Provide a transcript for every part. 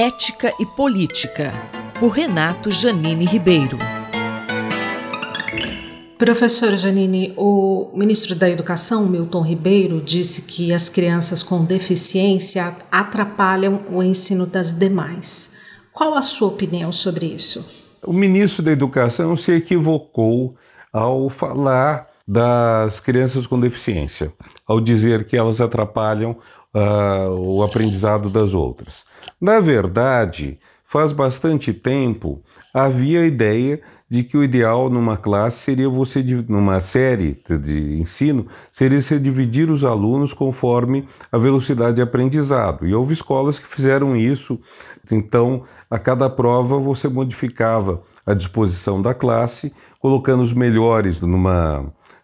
Ética e Política, por Renato Janine Ribeiro. Professora Janine, o ministro da Educação, Milton Ribeiro, disse que as crianças com deficiência atrapalham o ensino das demais. Qual a sua opinião sobre isso? O ministro da Educação se equivocou ao falar das crianças com deficiência, ao dizer que elas atrapalham uh, o aprendizado das outras. Na verdade, faz bastante tempo havia a ideia de que o ideal numa classe seria você, numa série de ensino, seria você dividir os alunos conforme a velocidade de aprendizado. E houve escolas que fizeram isso, então a cada prova você modificava a disposição da classe, colocando os melhores numa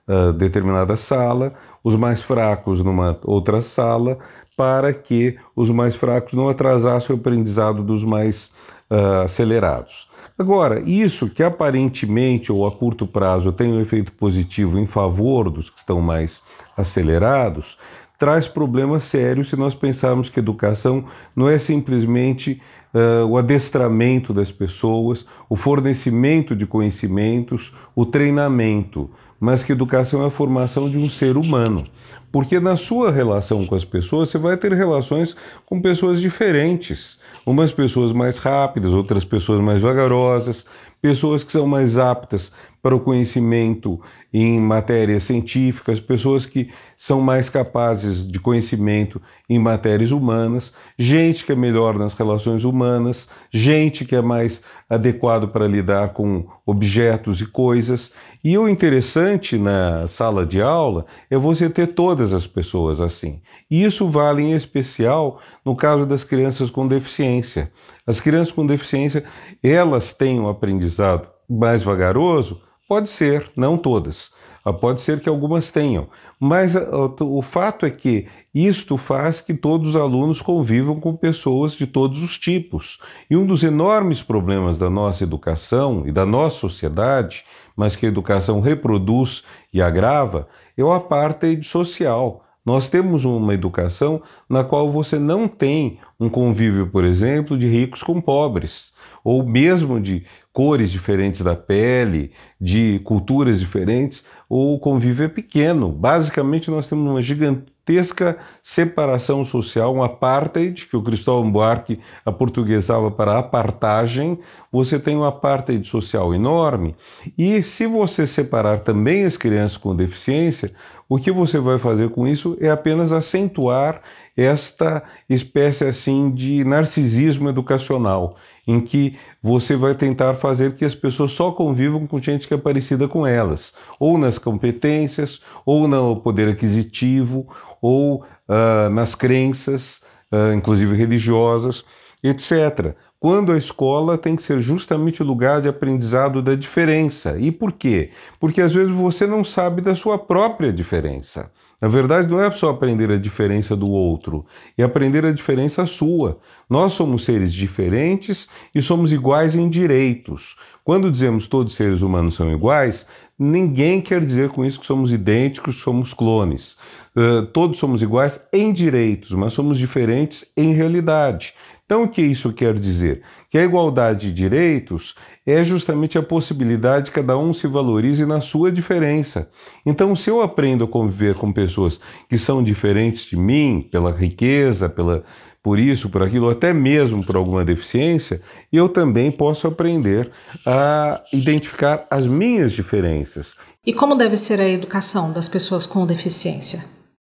uh, determinada sala, os mais fracos numa outra sala, para que os mais fracos não atrasassem o aprendizado dos mais uh, acelerados. Agora, isso que aparentemente ou a curto prazo tem um efeito positivo em favor dos que estão mais acelerados, traz problemas sérios se nós pensarmos que educação não é simplesmente uh, o adestramento das pessoas, o fornecimento de conhecimentos, o treinamento, mas que educação é a formação de um ser humano. Porque na sua relação com as pessoas, você vai ter relações com pessoas diferentes. Umas pessoas mais rápidas, outras pessoas mais vagarosas, pessoas que são mais aptas para o conhecimento em matérias científicas, pessoas que são mais capazes de conhecimento em matérias humanas, gente que é melhor nas relações humanas, gente que é mais adequado para lidar com objetos e coisas. E o interessante na sala de aula é você ter todas as pessoas assim. E isso vale em especial no caso das crianças com deficiência. As crianças com deficiência, elas têm um aprendizado mais vagaroso? Pode ser, não todas. Ah, pode ser que algumas tenham, mas ah, o fato é que isto faz que todos os alunos convivam com pessoas de todos os tipos. E um dos enormes problemas da nossa educação e da nossa sociedade, mas que a educação reproduz e agrava, é o apartheid social. Nós temos uma educação na qual você não tem um convívio, por exemplo, de ricos com pobres, ou mesmo de cores diferentes da pele, de culturas diferentes, o convívio é pequeno. Basicamente, nós temos uma gigantesca separação social, um apartheid, que o Cristóvão Buarque aportuguesava para apartagem. Você tem um apartheid social enorme. E se você separar também as crianças com deficiência, o que você vai fazer com isso é apenas acentuar esta espécie assim de narcisismo educacional em que você vai tentar fazer que as pessoas só convivam com gente que é parecida com elas, ou nas competências, ou no poder aquisitivo, ou uh, nas crenças, uh, inclusive religiosas, etc. Quando a escola tem que ser justamente o lugar de aprendizado da diferença. E por quê? Porque às vezes você não sabe da sua própria diferença. Na verdade, não é só aprender a diferença do outro, é aprender a diferença sua. Nós somos seres diferentes e somos iguais em direitos. Quando dizemos todos os seres humanos são iguais, ninguém quer dizer com isso que somos idênticos, somos clones. Uh, todos somos iguais em direitos, mas somos diferentes em realidade. Então, o que isso quer dizer? Que a igualdade de direitos é justamente a possibilidade de cada um se valorize na sua diferença. Então, se eu aprendo a conviver com pessoas que são diferentes de mim, pela riqueza, pela, por isso, por aquilo, até mesmo por alguma deficiência, eu também posso aprender a identificar as minhas diferenças. E como deve ser a educação das pessoas com deficiência?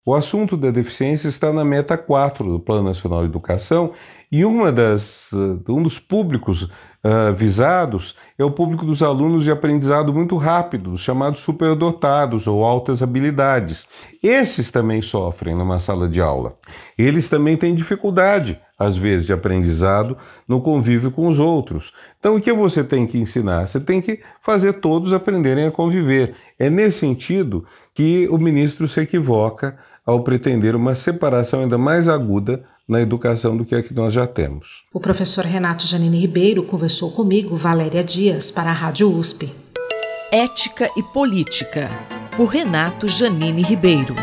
O assunto da deficiência está na meta 4 do Plano Nacional de Educação e uma das, um dos públicos uh, visados é o público dos alunos de aprendizado muito rápido, os chamados superdotados ou altas habilidades. Esses também sofrem numa sala de aula. Eles também têm dificuldade, às vezes, de aprendizado no convívio com os outros. Então, o que você tem que ensinar? Você tem que fazer todos aprenderem a conviver. É nesse sentido que o ministro se equivoca ao pretender uma separação ainda mais aguda na educação do que a que nós já temos. O professor Renato Janine Ribeiro conversou comigo, Valéria Dias, para a Rádio USP. Ética e Política, por Renato Janine Ribeiro.